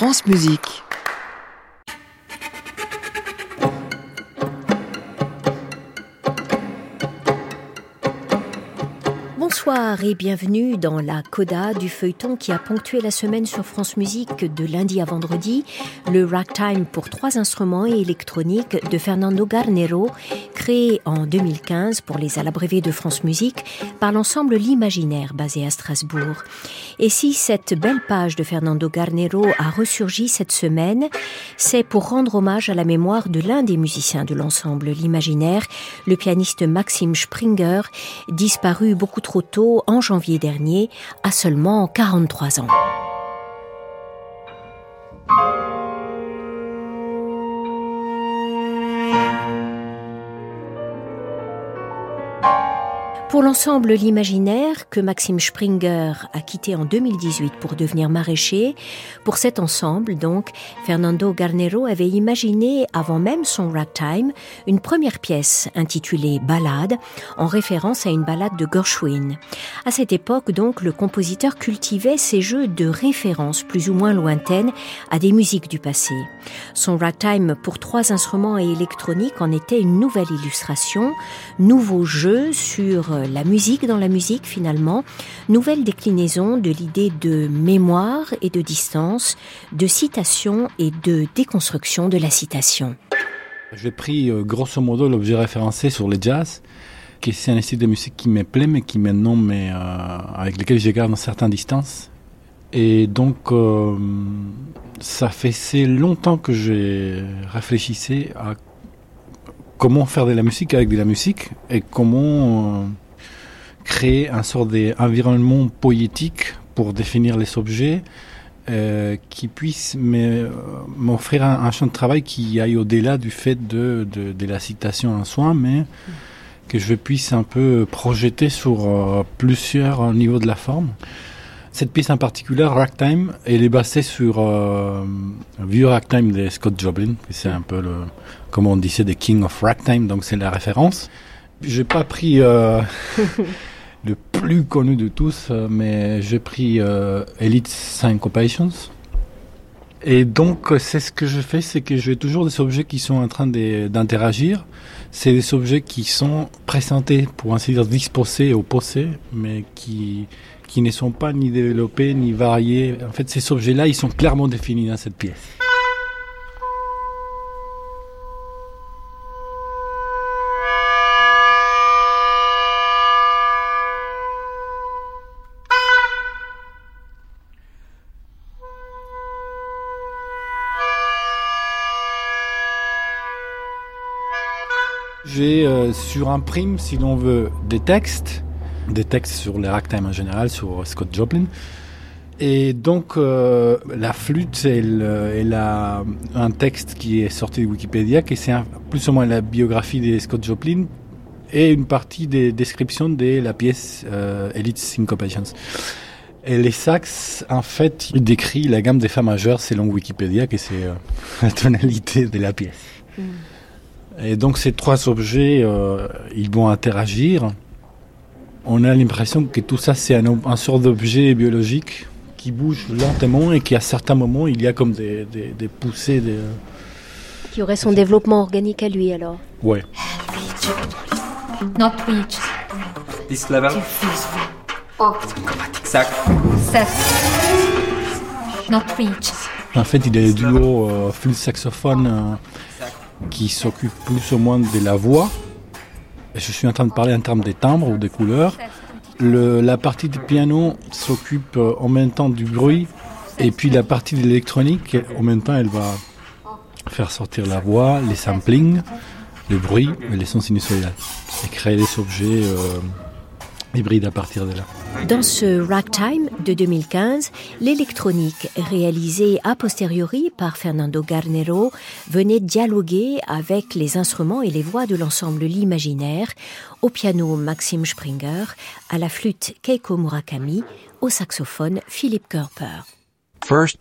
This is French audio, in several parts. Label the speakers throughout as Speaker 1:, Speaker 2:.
Speaker 1: France Musique.
Speaker 2: Bonsoir et bienvenue dans la coda du feuilleton qui a ponctué la semaine sur France Musique de lundi à vendredi, le ragtime pour trois instruments et électronique de Fernando Garnero, créé en 2015 pour les alabrévés de France Musique par l'ensemble L'Imaginaire basé à Strasbourg. Et si cette belle page de Fernando Garnero a ressurgi cette semaine, c'est pour rendre hommage à la mémoire de l'un des musiciens de l'ensemble L'Imaginaire, le pianiste Maxime Springer, disparu beaucoup trop tôt en janvier dernier, à seulement 43 ans. Pour l'ensemble L'Imaginaire, que Maxime Springer a quitté en 2018 pour devenir maraîcher, pour cet ensemble, donc, Fernando Garnero avait imaginé, avant même son ragtime, une première pièce intitulée Ballade, en référence à une ballade de Gershwin. À cette époque, donc, le compositeur cultivait ses jeux de référence plus ou moins lointaines à des musiques du passé. Son ragtime pour trois instruments et électronique en était une nouvelle illustration, nouveau jeu sur la musique dans la musique finalement, nouvelle déclinaison de l'idée de mémoire et de distance, de citation et de déconstruction de la citation.
Speaker 3: J'ai pris euh, grosso modo l'objet référencé sur le jazz, qui est un style de musique qui me plaît, mais qui maintenant, mais, euh, avec lequel je garde une certaine distance. Et donc, euh, ça fait longtemps que j'ai réfléchi à comment faire de la musique avec de la musique et comment créer un sort d'environnement poétique pour définir les objets euh, qui puisse m'offrir un, un, champ de travail qui aille au-delà du fait de, de, la citation en soi, mais que je puisse un peu projeter sur euh, plusieurs niveaux de la forme. Cette pièce en particulier, Ragtime, elle est basée sur euh, vieux Ragtime de Scott Joplin, c'est un peu le, comme on disait, The King of Ragtime, donc c'est la référence. J'ai pas pris le plus connu de tous, euh, mais j'ai pris euh, Elite Syncopations. Et donc, c'est ce que je fais, c'est que j'ai toujours des objets qui sont en train d'interagir. C'est des objets qui sont présentés, pour ainsi dire, disposés, opposés, mais qui, qui ne sont pas ni développés, ni variés. En fait, ces objets-là, ils sont clairement définis dans cette pièce. J'ai euh, sur un prime, si l'on veut, des textes, des textes sur les ragtime en général, sur Scott Joplin. Et donc, euh, la flûte, elle, elle, a un texte qui est sorti de Wikipédia, qui c'est plus ou moins la biographie de Scott Joplin et une partie des descriptions de la pièce euh, Elite Syncopations. Et les sax, en fait, il décrit la gamme des Fa majeures selon Wikipédia, que c'est la tonalité de la pièce. Mm. Et donc ces trois objets, euh, ils vont interagir. On a l'impression que tout ça, c'est un, un sort d'objet biologique qui bouge lentement et qu'à certains moments, il y a comme des, des, poussées. Des...
Speaker 2: Qui aurait son développement organique à lui alors
Speaker 3: Ouais.
Speaker 4: Not reach.
Speaker 5: This level.
Speaker 4: Oh.
Speaker 5: Sac.
Speaker 4: Sac. Not reach.
Speaker 3: En fait, il des duos euh, flûte saxophone. Euh, qui s'occupe plus ou moins de la voix. Je suis en train de parler en termes des timbres ou des couleurs. Le, la partie du piano s'occupe euh, en même temps du bruit. Et puis la partie de l'électronique, en même temps, elle va faire sortir la voix, les samplings, le bruit et les sons sinusoïdales. Et créer des objets euh, hybride à partir de là.
Speaker 2: Dans ce Ragtime de 2015, l'électronique réalisée a posteriori par Fernando Garnero venait dialoguer avec les instruments et les voix de l'ensemble L'Imaginaire, au piano Maxime Springer, à la flûte Keiko Murakami, au saxophone Philippe Körper.
Speaker 6: First.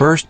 Speaker 6: First.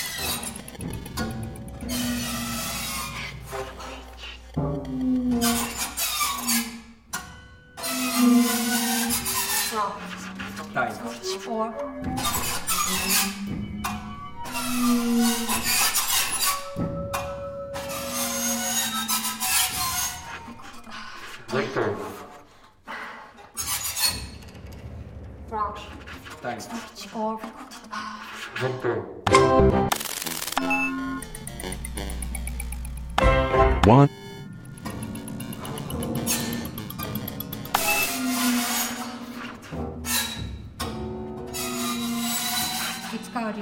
Speaker 5: 看到
Speaker 4: 这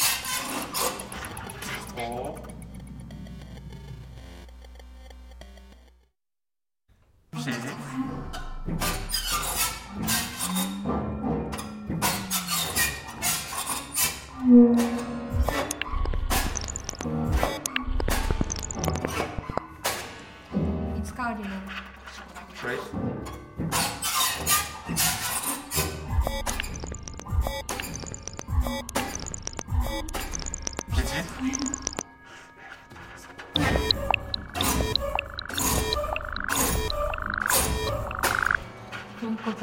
Speaker 4: Horse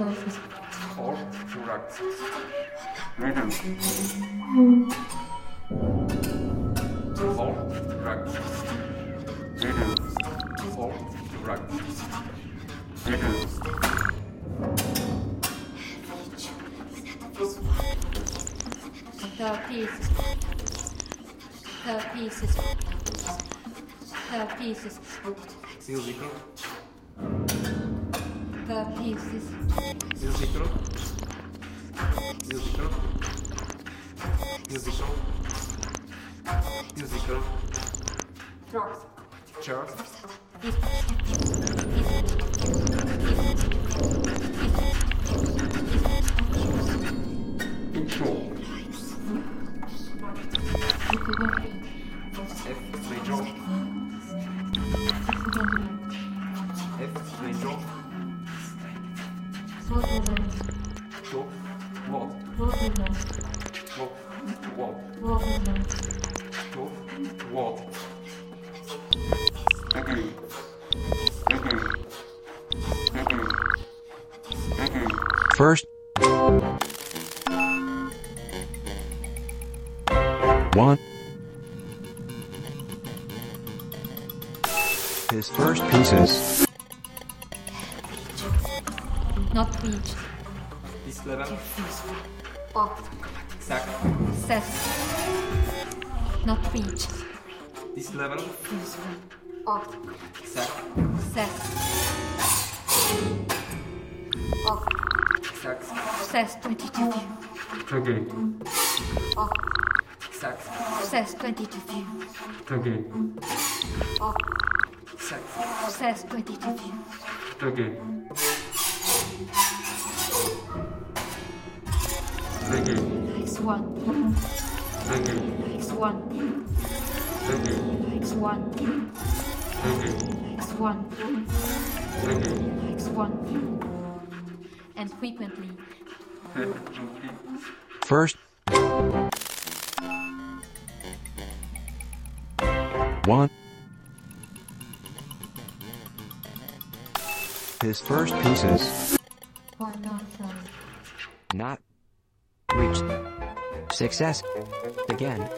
Speaker 4: Madam. Horse Madam. Horse
Speaker 5: Musical.
Speaker 6: Uh, thieves. Music.
Speaker 4: Music. Music.
Speaker 5: Music Confused
Speaker 4: Off.
Speaker 5: Sack.
Speaker 4: Set. Not reach.
Speaker 5: This level.
Speaker 4: Confused Off.
Speaker 5: Sack.
Speaker 4: Set. Off.
Speaker 5: Sack.
Speaker 4: Says 22 view.
Speaker 5: Okay.
Speaker 4: Off.
Speaker 5: Sack.
Speaker 4: Says 22 view.
Speaker 5: Okay.
Speaker 4: Off.
Speaker 5: Sack.
Speaker 4: Says 22 view.
Speaker 5: Okay. Again.
Speaker 4: X1.
Speaker 5: Again.
Speaker 4: X1.
Speaker 5: Again.
Speaker 4: X1.
Speaker 5: Again.
Speaker 4: X1.
Speaker 5: Again.
Speaker 4: X1. And frequently.
Speaker 6: First. One. His first pieces.
Speaker 4: Why not? um,
Speaker 6: Not. Reached. Success. Again.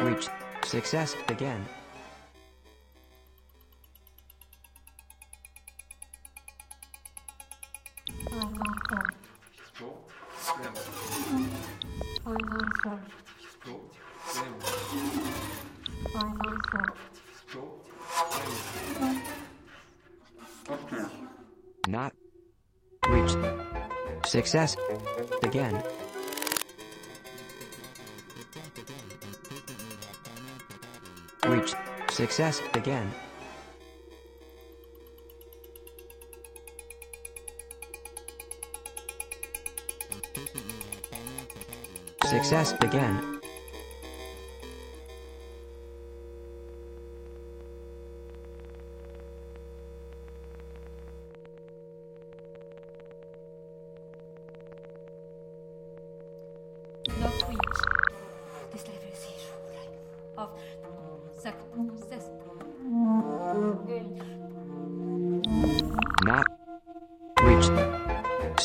Speaker 6: Reached. Success. Again.
Speaker 4: Why not?
Speaker 6: Success. Again. Reached. Success. Again. Success. Again.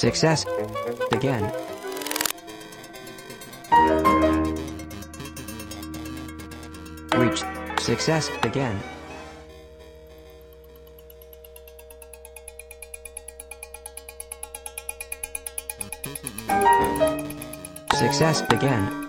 Speaker 6: Success. Again. Reach. Success. Again. Success. Again.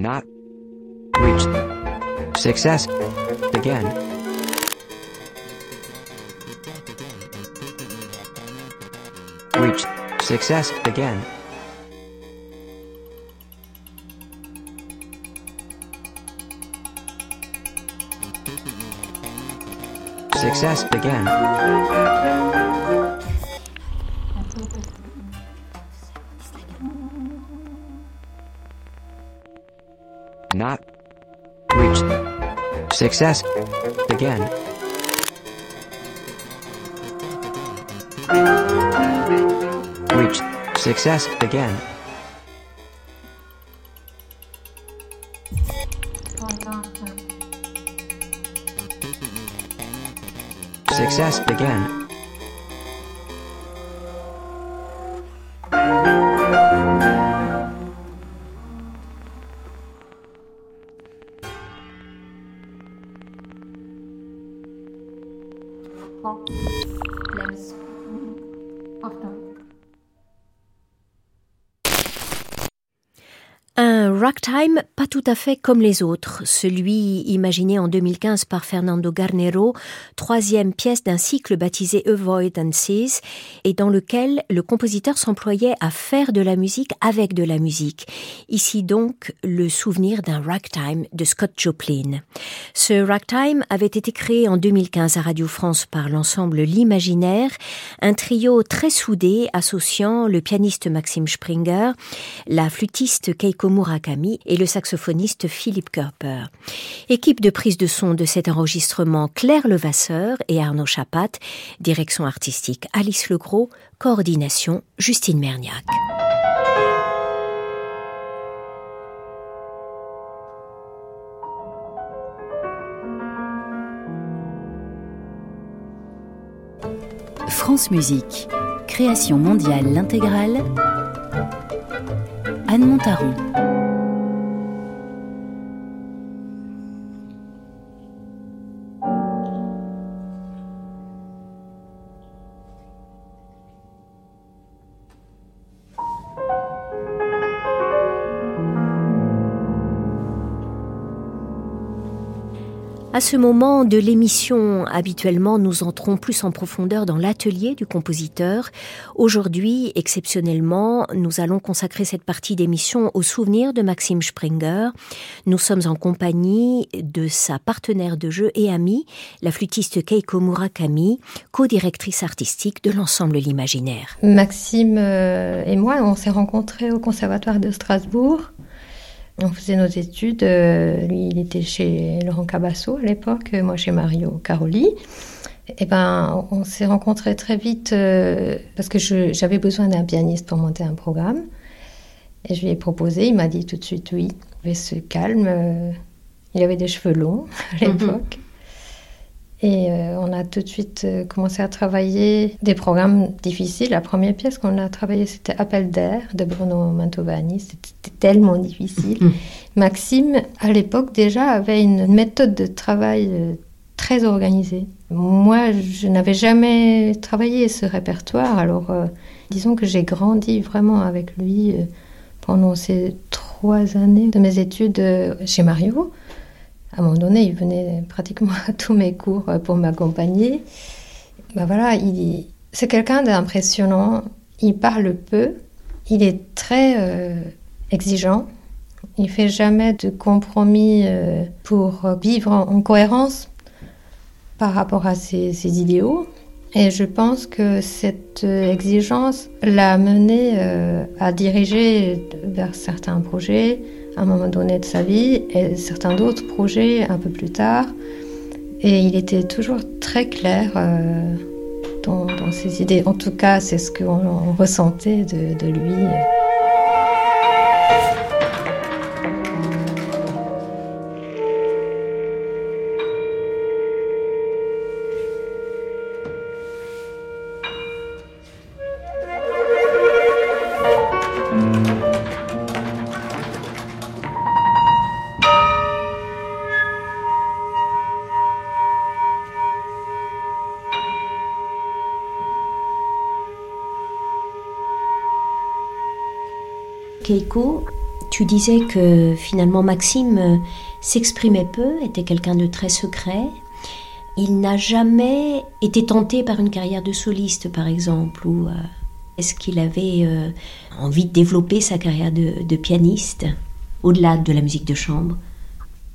Speaker 6: Not. Reached. Success. Again. Reached. Success. Again. Success. Again. Success. Again. Reached. Success. Again. Success. Again.
Speaker 2: Un ragtime pas tout à fait comme les autres, celui imaginé en 2015 par Fernando Garnero, troisième pièce d'un cycle baptisé Avoidances, et dans lequel le compositeur s'employait à faire de la musique avec de la musique. Ici donc le souvenir d'un ragtime de Scott Joplin. Ce ragtime avait été créé en 2015 à Radio France par l'ensemble L'Imaginaire, un trio très soudé associant le pianiste Maxime Springer, la flûtiste Keiko Murakami et le saxophoniste Philippe Körper. Équipe de prise de son de cet enregistrement Claire Levasseur et Arnaud Chapat, direction artistique Alice Legros, coordination Justine Merniac.
Speaker 1: France Musique, création mondiale l'intégrale. Anne Montaron.
Speaker 2: À ce moment de l'émission, habituellement, nous entrons plus en profondeur dans l'atelier du compositeur. Aujourd'hui, exceptionnellement, nous allons consacrer cette partie d'émission au souvenir de Maxime Springer. Nous sommes en compagnie de sa partenaire de jeu et amie, la flûtiste Keiko Murakami, co-directrice artistique de l'ensemble L'Imaginaire.
Speaker 7: Maxime euh, et moi, on s'est rencontrés au Conservatoire de Strasbourg. On faisait nos études. euh, lui, il était chez Laurent Cabasso à l'époque, moi chez Mario Caroli. Et ben, on s'est rencontrés très vite euh, parce que j'avais besoin d'un pianiste pour monter un programme. Et je lui ai proposé, il m'a dit tout de suite oui. Il avait ce calme. euh, il avait des cheveux longs à l'époque. Et euh, on a tout de suite euh, commencé à travailler des programmes difficiles. La première pièce qu'on a travaillée, c'était Appel d'air de Bruno Mantovani. C'était tellement difficile. Maxime, à l'époque déjà, avait une méthode de travail euh, très organisée. Moi, je n'avais jamais travaillé ce répertoire, alors disons que j'ai grandi vraiment avec lui pendant ces trois années de mes études chez Mario. À un moment donné, il venait pratiquement à tous mes cours pour m'accompagner. Ben voilà, il, c'est quelqu'un d'impressionnant. Il parle peu. Il est très euh, exigeant. Il fait jamais de compromis euh, pour vivre en, en cohérence par rapport à ses, idéaux. Et je pense que cette euh, exigence l'a mené à diriger vers certains projets à un moment donné de sa vie et certains d'autres projets un peu plus tard. Et il était toujours très clair euh, dans, ses idées. En tout cas, c'est ce qu'on on ressentait de lui.
Speaker 2: Keiko, tu disais que finalement Maxime euh, s'exprimait peu, était quelqu'un de très secret. Il n'a jamais été tenté par une carrière de soliste, par exemple, ou euh, est-ce qu'il avait euh, envie de développer sa carrière de, pianiste au-delà de la musique de chambre?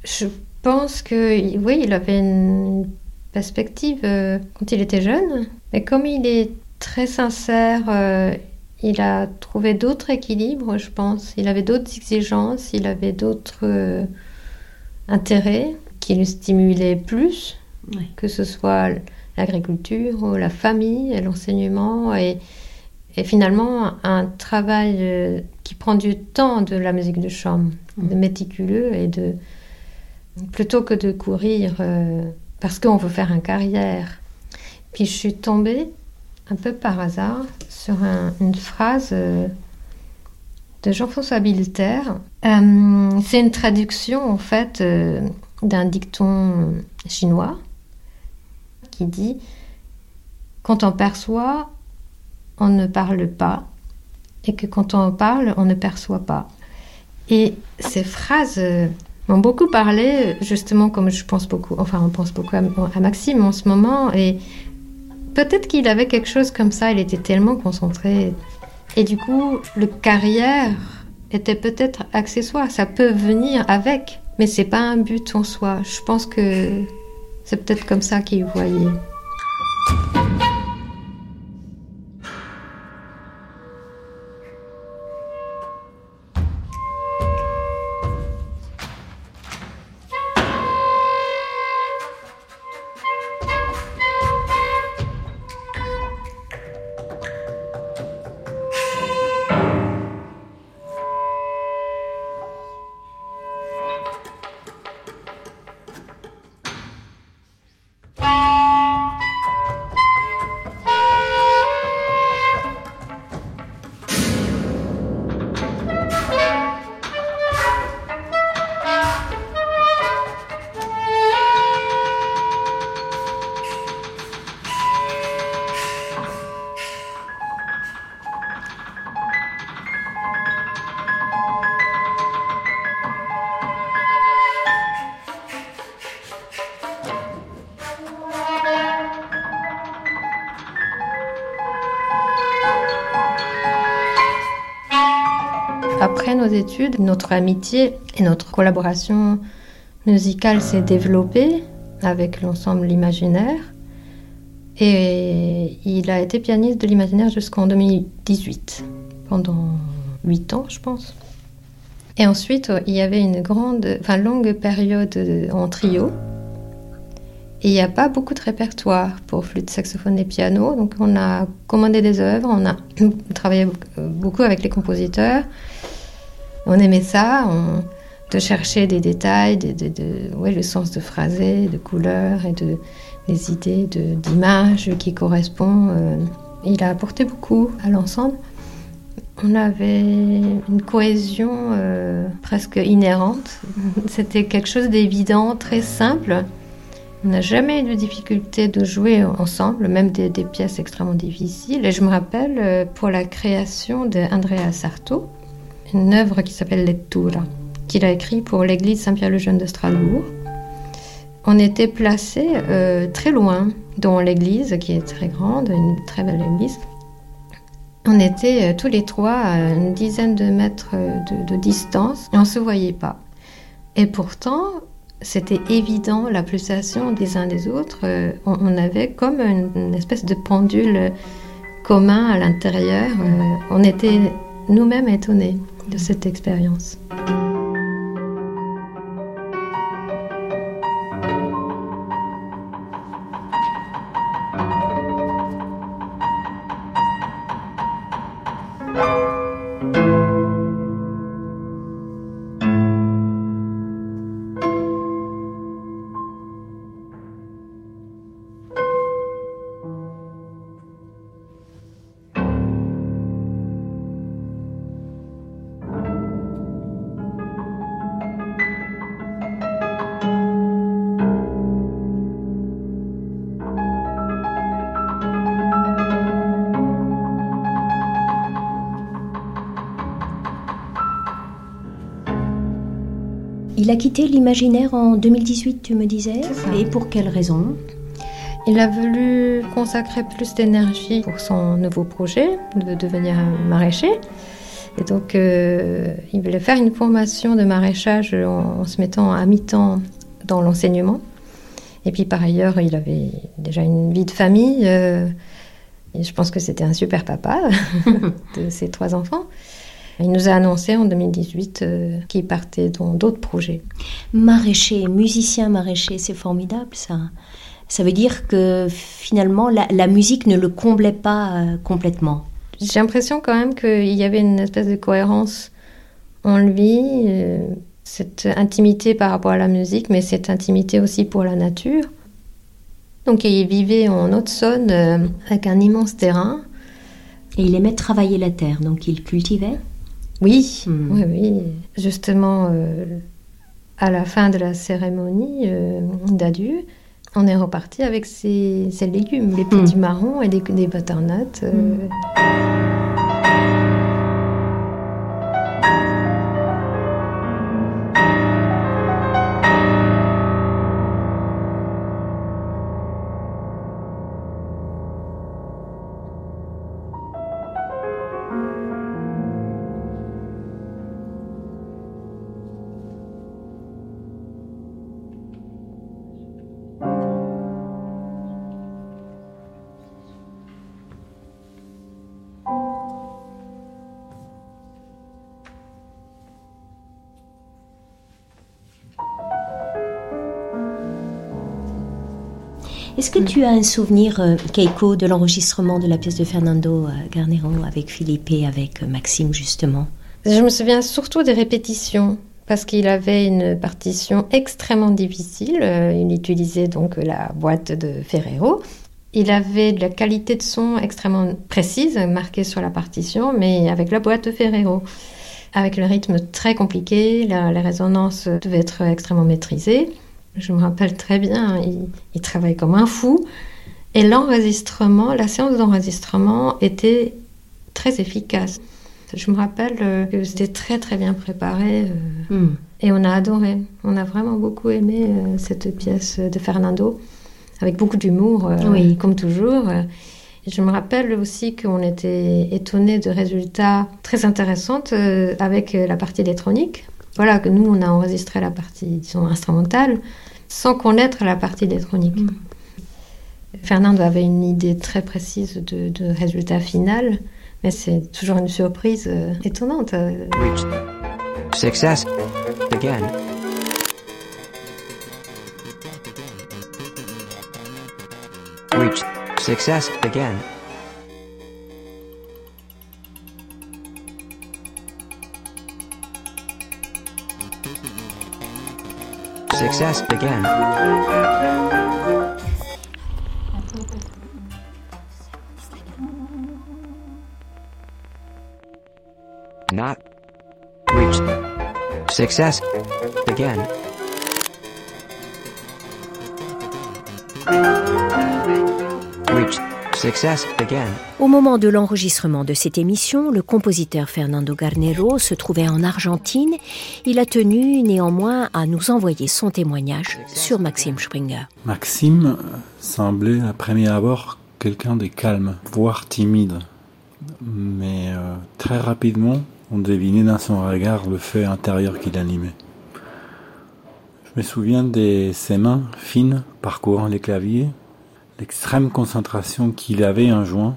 Speaker 7: Je pense que oui, il avait une perspective quand il était jeune, mais comme il est très sincère, il a trouvé d'autres équilibres, je pense. Il avait d'autres exigences, il avait d'autres euh, intérêts qui le stimulaient plus, que ce soit l'agriculture, ou la famille, l'enseignement, et, et finalement un travail euh, qui prend du temps de la musique de chambre, de méticuleux et de plutôt que de courir euh, parce qu'on veut faire une carrière. Puis je suis tombée un peu par hasard sur un- une phrase euh, de Jean-François Bilter. Euh, C'est une traduction en fait euh, d'un dicton chinois qui dit quand on perçoit, on ne parle pas, et que quand on parle, on ne perçoit pas. Et ces phrases m'ont beaucoup parlé, justement, comme je pense beaucoup, enfin, on pense beaucoup à, à Maxime en ce moment, et peut-être qu'il avait quelque chose comme ça, il était tellement concentré. Et du coup, le carrière était peut-être accessoire, ça peut venir avec, mais c'est pas un but en soi. Je pense que c'est peut-être comme ça qu'il voyait. Nos études, notre amitié et notre collaboration musicale s'est développée avec l'ensemble L'Imaginaire. Et il a été pianiste de l'Imaginaire jusqu'en 2018, pendant 8 ans, je pense. Et ensuite, il y avait une grande, enfin longue période en trio. Il n'y a pas beaucoup de répertoire pour flûte, saxophone et piano. Donc on a commandé des œuvres, on a travaillé beaucoup avec les compositeurs. On aimait ça, on, de chercher des détails, de, de, de- le sens de phrasé, de couleurs et de, des idées de- d'images qui correspondent. euh. il a apporté beaucoup à l'ensemble. On avait une cohésion euh, presque inhérente. C'était quelque chose d'évident, très simple. On n'a jamais eu de difficulté de jouer ensemble, même des, des pièces extrêmement difficiles. Et je me rappelle euh, pour la création d'Andrea Sarto, une œuvre qui s'appelle Lettura, qu'il a écrit pour l'église Saint-Pierre-le-Jeune de Strasbourg. On était placés euh, très loin dans l'église, qui est très grande, une très belle église. On était euh, tous les trois à une dizaine de mètres euh, de, distance et on ne se voyait pas. Et pourtant, c'était évident la pulsation des uns des autres. Euh, on, avait comme une, une espèce de pendule commun à l'intérieur. On était nous-mêmes étonnés de cette expérience.
Speaker 2: A quitté l'imaginaire en 2018, tu me disais? Et pour quelle raison?
Speaker 7: Il a voulu consacrer plus d'énergie pour son nouveau projet de devenir maraîcher. Et donc, euh, il voulait faire une formation de maraîchage en, en se mettant à mi-temps dans l'enseignement. Et puis, par ailleurs, il avait déjà une vie de famille. euh, et je pense que c'était un super papa de ses trois enfants. Il nous a annoncé en 2018 euh, qu'il partait dans d'autres projets.
Speaker 2: Maraîcher, musicien maraîcher, c'est formidable ça. Ça veut dire que finalement la, la musique ne le comblait pas euh, complètement.
Speaker 7: J'ai l'impression quand même qu'il y avait une espèce de cohérence en lui, euh, cette intimité par rapport à la musique, mais cette intimité aussi pour la nature. Donc il vivait en Haute-Saône avec un immense terrain.
Speaker 2: Et il aimait travailler la terre, donc il cultivait.
Speaker 7: Oui,
Speaker 2: Hmm.
Speaker 7: oui, oui. Justement, euh, à la fin de la cérémonie euh, d'adieu, On est reparti avec ses légumes, les petits marrons et des, des butternuts. euh,
Speaker 2: Est-ce que tu as un souvenir, euh, Keiko, de l'enregistrement de la pièce de Fernando euh, Garnero avec Philippe et avec euh, Maxime, justement?
Speaker 7: Je me souviens surtout des répétitions parce qu'il avait une partition extrêmement difficile. Euh, Il utilisait donc la boîte de Ferrero. Il avait de la qualité de son extrêmement précise, marquée sur la partition, mais avec la boîte de Ferrero. Avec le rythme très compliqué, la, la résonance devait être extrêmement maîtrisée. Je me rappelle très bien, il, il travaille comme un fou. Et l'enregistrement, la séance d'enregistrement était très efficace. Je me rappelle euh, que c'était très très bien préparé euh,
Speaker 2: Hmm.
Speaker 7: et on a adoré. On a vraiment beaucoup aimé euh, cette pièce de Fernando, avec beaucoup d'humour,
Speaker 2: Oui.
Speaker 7: comme toujours. Je me rappelle aussi qu'on était étonnés de résultats très intéressants avec la partie électronique. Voilà, que nous, on a enregistré la partie disons, instrumentale sans connaître la partie électronique. Fernando avait une idée très précise de, de résultat final, mais c'est toujours une surprise euh, étonnante. euh.
Speaker 6: Reached. Success. Again. Reached. Success. Again. Success. Again. Not. Reached. Success. Again.
Speaker 2: Au moment de l'enregistrement de cette émission, le compositeur Fernando Garnero se trouvait en Argentine. Il a tenu néanmoins à nous envoyer son témoignage sur Maxime Springer.
Speaker 3: Maxime semblait à premier abord quelqu'un de calme, voire timide. Mais euh, très rapidement, on devinait dans son regard le feu intérieur qui l'animait. Je me souviens de ses mains fines parcourant les claviers, l'extrême concentration qu'il avait en jouant.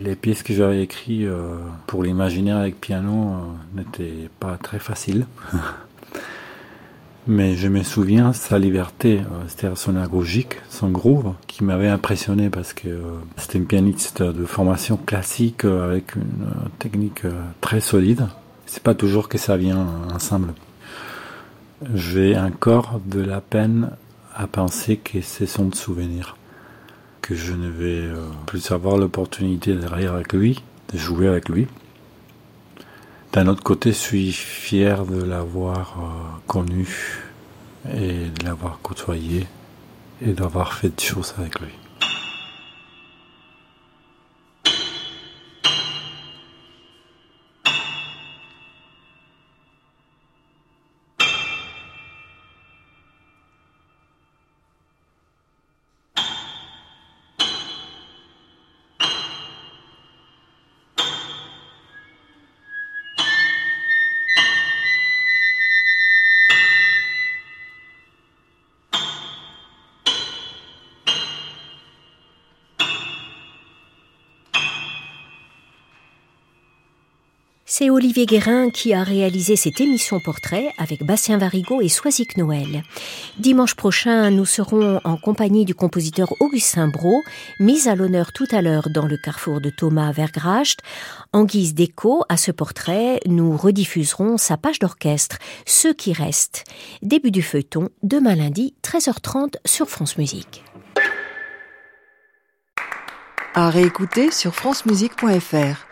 Speaker 3: Les pièces que j'avais écrites euh, pour l'imaginaire avec piano euh, n'étaient pas très faciles. Mais je me souviens sa liberté, euh, c'est-à-dire son agogique, son groove, qui m'avait impressionné parce que c'était une pianiste de formation classique avec une technique très solide. C'est pas toujours que ça vient ensemble. J'ai encore de la peine à penser que c'est son souvenir, que je ne vais euh, plus avoir l'opportunité de rire avec lui, de jouer avec lui. D'un autre côté, je suis fier de l'avoir euh, connu et de l'avoir côtoyé et d'avoir fait des choses avec lui.
Speaker 2: C'est Olivier Guérin qui a réalisé cette émission portrait avec Bastien Varigo et Soisic Noël. Dimanche prochain, nous serons en compagnie du compositeur Augustin Brault, mis à l'honneur tout à l'heure dans le carrefour de Thomas Vergracht. En guise d'écho à ce portrait, nous rediffuserons sa page d'orchestre, Ceux qui restent. Début du feuilleton, demain lundi, 13h30 sur France Musique.
Speaker 8: À réécouter sur francemusique.fr.